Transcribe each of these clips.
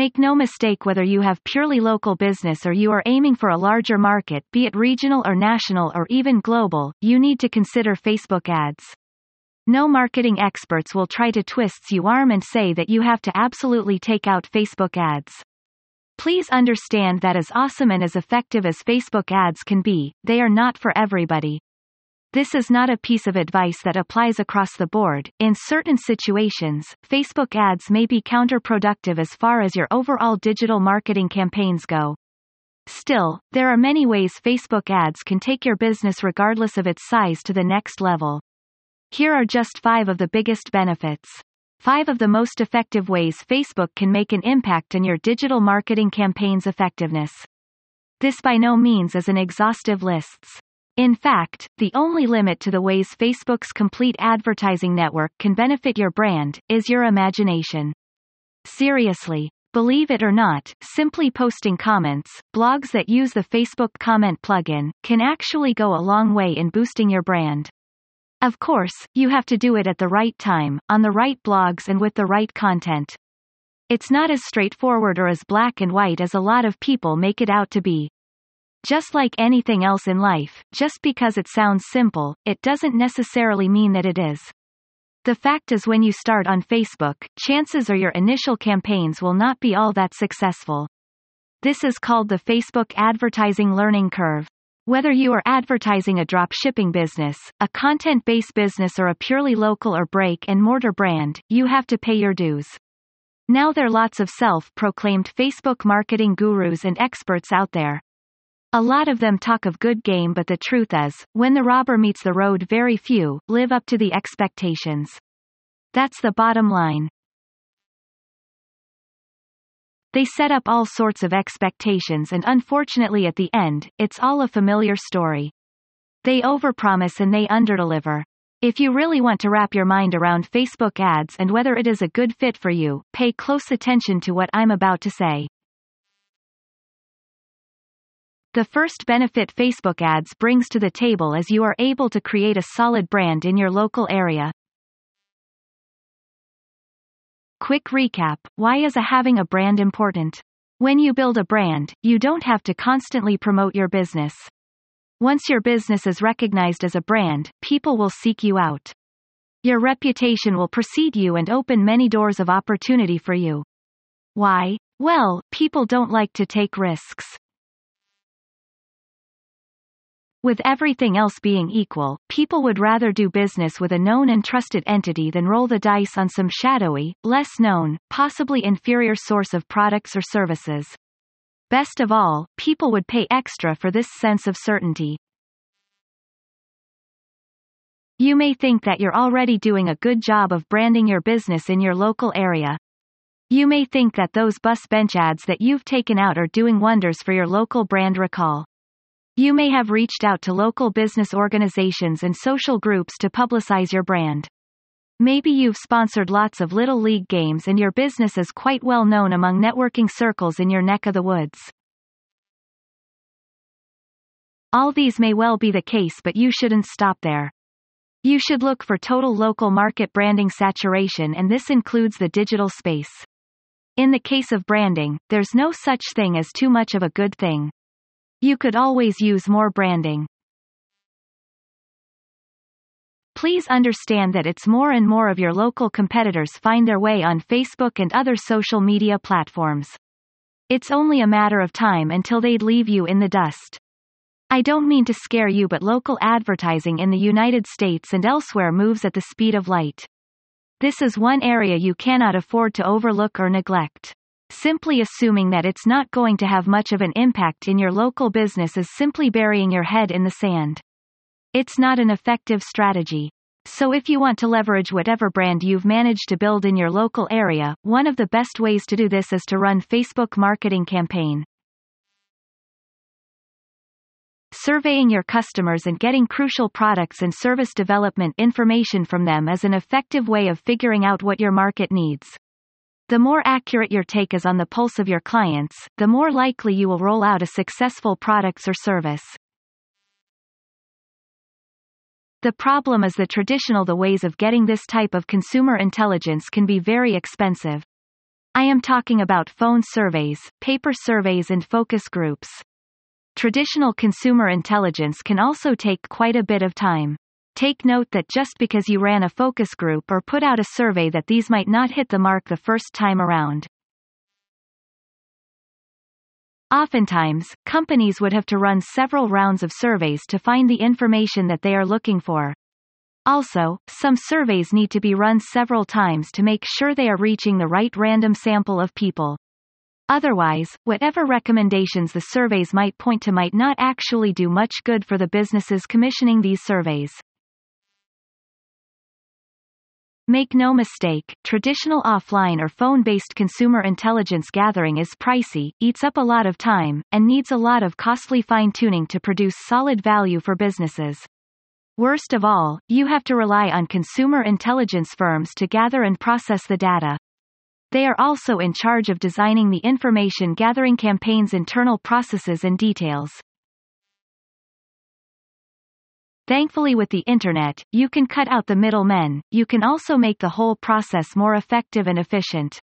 Make no mistake whether you have purely local business or you are aiming for a larger market, be it regional or national or even global, you need to consider Facebook ads. No marketing experts will try to twist you arm and say that you have to absolutely take out Facebook ads. Please understand that as awesome and as effective as Facebook ads can be, they are not for everybody. This is not a piece of advice that applies across the board. In certain situations, Facebook ads may be counterproductive as far as your overall digital marketing campaigns go. Still, there are many ways Facebook ads can take your business regardless of its size to the next level. Here are just five of the biggest benefits. Five of the most effective ways Facebook can make an impact on your digital marketing campaign's effectiveness. This by no means is an exhaustive list. In fact, the only limit to the ways Facebook's complete advertising network can benefit your brand is your imagination. Seriously. Believe it or not, simply posting comments, blogs that use the Facebook comment plugin, can actually go a long way in boosting your brand. Of course, you have to do it at the right time, on the right blogs and with the right content. It's not as straightforward or as black and white as a lot of people make it out to be. Just like anything else in life, just because it sounds simple, it doesn't necessarily mean that it is. The fact is when you start on Facebook, chances are your initial campaigns will not be all that successful. This is called the Facebook advertising learning curve. Whether you are advertising a drop shipping business, a content-based business or a purely local or brick and mortar brand, you have to pay your dues. Now there are lots of self-proclaimed Facebook marketing gurus and experts out there. A lot of them talk of good game but the truth is, when the robber meets the road very few, live up to the expectations. That's the bottom line. They set up all sorts of expectations and unfortunately at the end, it's all a familiar story. They overpromise and they underdeliver. If you really want to wrap your mind around Facebook ads and whether it is a good fit for you, pay close attention to what I'm about to say. The first benefit Facebook ads brings to the table is you are able to create a solid brand in your local area. Quick recap, why is a having a brand important? When you build a brand, you don't have to constantly promote your business. Once your business is recognized as a brand, people will seek you out. Your reputation will precede you and open many doors of opportunity for you. Why? Well, people don't like to take risks. With everything else being equal, people would rather do business with a known and trusted entity than roll the dice on some shadowy, less known, possibly inferior source of products or services. Best of all, people would pay extra for this sense of certainty. You may think that you're already doing a good job of branding your business in your local area. You may think that those bus bench ads that you've taken out are doing wonders for your local brand recall. You may have reached out to local business organizations and social groups to publicize your brand. Maybe you've sponsored lots of Little League games and your business is quite well known among networking circles in your neck of the woods. All these may well be the case but you shouldn't stop there. You should look for total local market branding saturation and this includes the digital space. In the case of branding, there's no such thing as too much of a good thing. You could always use more branding. Please understand that it's more and more of your local competitors find their way on Facebook and other social media platforms. It's only a matter of time until they'd leave you in the dust. I don't mean to scare you but local advertising in the United States and elsewhere moves at the speed of light. This is one area you cannot afford to overlook or neglect. Simply assuming that it's not going to have much of an impact in your local business is simply burying your head in the sand. It's not an effective strategy. So if you want to leverage whatever brand you've managed to build in your local area, one of the best ways to do this is to run Facebook marketing campaign. Surveying your customers and getting crucial products and service development information from them is an effective way of figuring out what your market needs. The more accurate your take is on the pulse of your clients, the more likely you will roll out a successful products or service. The problem is the traditional the ways of getting this type of consumer intelligence can be very expensive. I am talking about phone surveys, paper surveys and focus groups. Traditional consumer intelligence can also take quite a bit of time. Take note that just because you ran a focus group or put out a survey that these might not hit the mark the first time around. Oftentimes, companies would have to run several rounds of surveys to find the information that they are looking for. Also, some surveys need to be run several times to make sure they are reaching the right random sample of people. Otherwise, whatever recommendations the surveys might point to might not actually do much good for the businesses commissioning these surveys. Make no mistake, traditional offline or phone-based consumer intelligence gathering is pricey, eats up a lot of time, and needs a lot of costly fine-tuning to produce solid value for businesses. Worst of all, you have to rely on consumer intelligence firms to gather and process the data. They are also in charge of designing the information gathering campaign's internal processes and details. Thankfully with the internet, you can cut out the middlemen, you can also make the whole process more effective and efficient.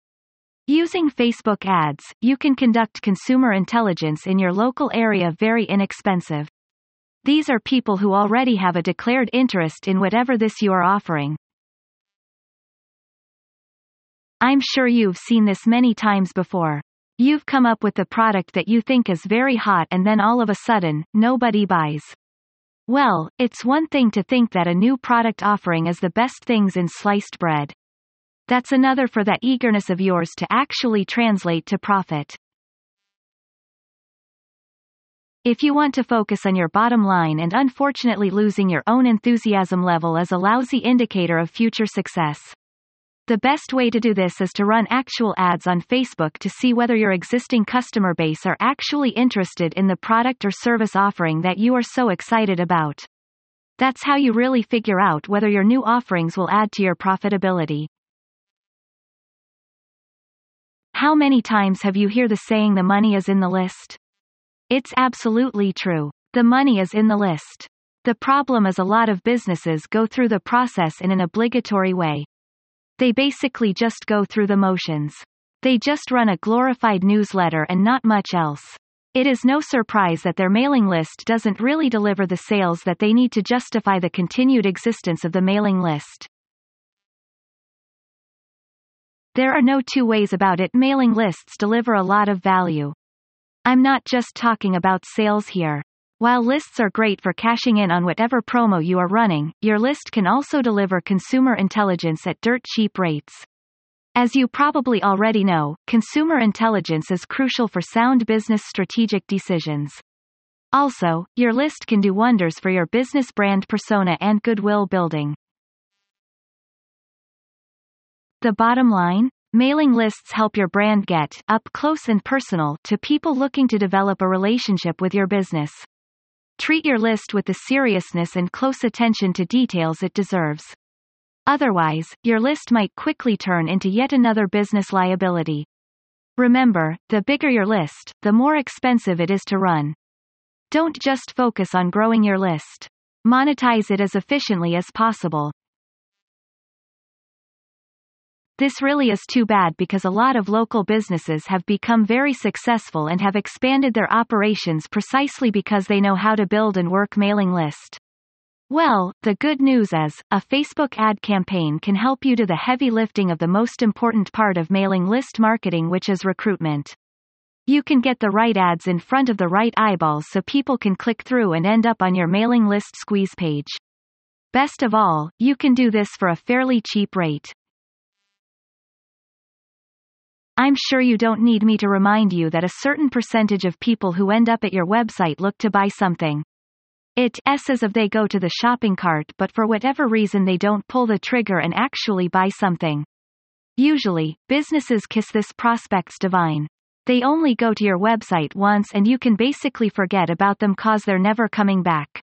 Using Facebook ads, you can conduct consumer intelligence in your local area very inexpensive. These are people who already have a declared interest in whatever this you are offering. I'm sure you've seen this many times before. You've come up with the product that you think is very hot and then all of a sudden, nobody buys. Well, it's one thing to think that a new product offering is the best things in sliced bread. That's another for that eagerness of yours to actually translate to profit. If you want to focus on your bottom line and unfortunately losing your own enthusiasm level is a lousy indicator of future success. The best way to do this is to run actual ads on Facebook to see whether your existing customer base are actually interested in the product or service offering that you are so excited about. That's how you really figure out whether your new offerings will add to your profitability. How many times have you hear the saying the money is in the list? It's absolutely true. The money is in the list. The problem is a lot of businesses go through the process in an obligatory way. They basically just go through the motions. They just run a glorified newsletter and not much else. It is no surprise that their mailing list doesn't really deliver the sales that they need to justify the continued existence of the mailing list. There are no two ways about it mailing lists deliver a lot of value. I'm not just talking about sales here. While lists are great for cashing in on whatever promo you are running, your list can also deliver consumer intelligence at dirt cheap rates. As you probably already know, consumer intelligence is crucial for sound business strategic decisions. Also, your list can do wonders for your business brand persona and goodwill building. The bottom line? Mailing lists help your brand get up close and personal to people looking to develop a relationship with your business. Treat your list with the seriousness and close attention to details it deserves. Otherwise, your list might quickly turn into yet another business liability. Remember, the bigger your list, the more expensive it is to run. Don't just focus on growing your list. Monetize it as efficiently as possible. This really is too bad because a lot of local businesses have become very successful and have expanded their operations precisely because they know how to build and work mailing list. Well, the good news is, a Facebook ad campaign can help you do the heavy lifting of the most important part of mailing list marketing which is recruitment. You can get the right ads in front of the right eyeballs so people can click through and end up on your mailing list squeeze page. Best of all, you can do this for a fairly cheap rate. I'm sure you don't need me to remind you that a certain percentage of people who end up at your website look to buy something. It's as if they go to the shopping cart but for whatever reason they don't pull the trigger and actually buy something. Usually, businesses kiss this prospect's divine. They only go to your website once and you can basically forget about them cause they're never coming back.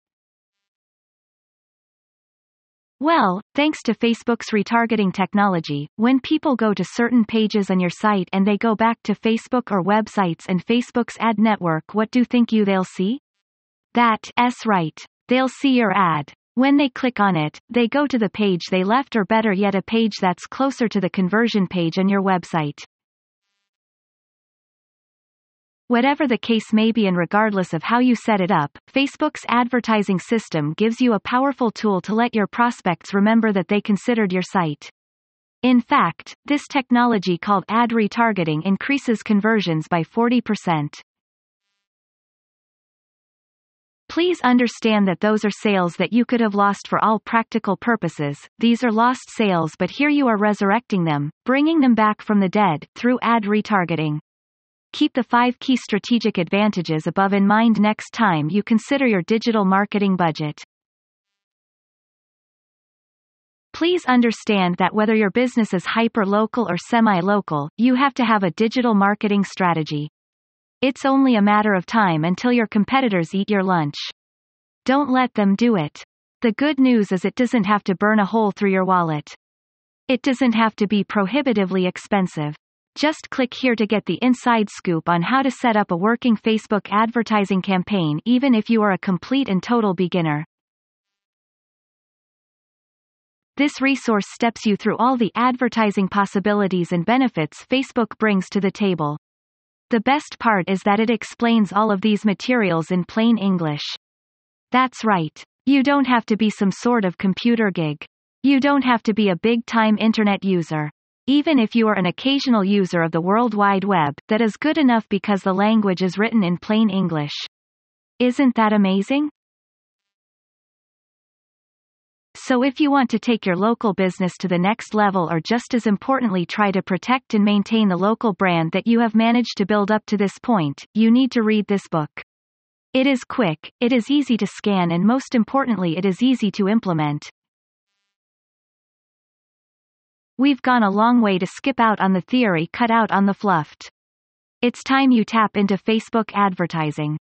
Well, thanks to Facebook's retargeting technology, when people go to certain pages on your site and they go back to Facebook or websites and Facebook's ad network what do think you they'll see? That, s right. They'll see your ad. When they click on it, they go to the page they left or better yet a page that's closer to the conversion page on your website. Whatever the case may be and regardless of how you set it up, Facebook's advertising system gives you a powerful tool to let your prospects remember that they considered your site. In fact, this technology called ad retargeting increases conversions by 40%. Please understand that those are sales that you could have lost for all practical purposes, these are lost sales but here you are resurrecting them, bringing them back from the dead, through ad retargeting. Keep the five key strategic advantages above in mind next time you consider your digital marketing budget. Please understand that whether your business is hyper-local or semi-local, you have to have a digital marketing strategy. It's only a matter of time until your competitors eat your lunch. Don't let them do it. The good news is it doesn't have to burn a hole through your wallet. It doesn't have to be prohibitively expensive. Just click here to get the inside scoop on how to set up a working Facebook advertising campaign even if you are a complete and total beginner. This resource steps you through all the advertising possibilities and benefits Facebook brings to the table. The best part is that it explains all of these materials in plain English. That's right. You don't have to be some sort of computer gig. You don't have to be a big-time internet user. Even if you are an occasional user of the World Wide Web, that is good enough because the language is written in plain English. Isn't that amazing? So if you want to take your local business to the next level or just as importantly try to protect and maintain the local brand that you have managed to build up to this point, you need to read this book. It is quick, it is easy to scan and most importantly it is easy to implement. We've gone a long way to skip out on the theory cut out on the fluffed. It's time you tap into Facebook advertising.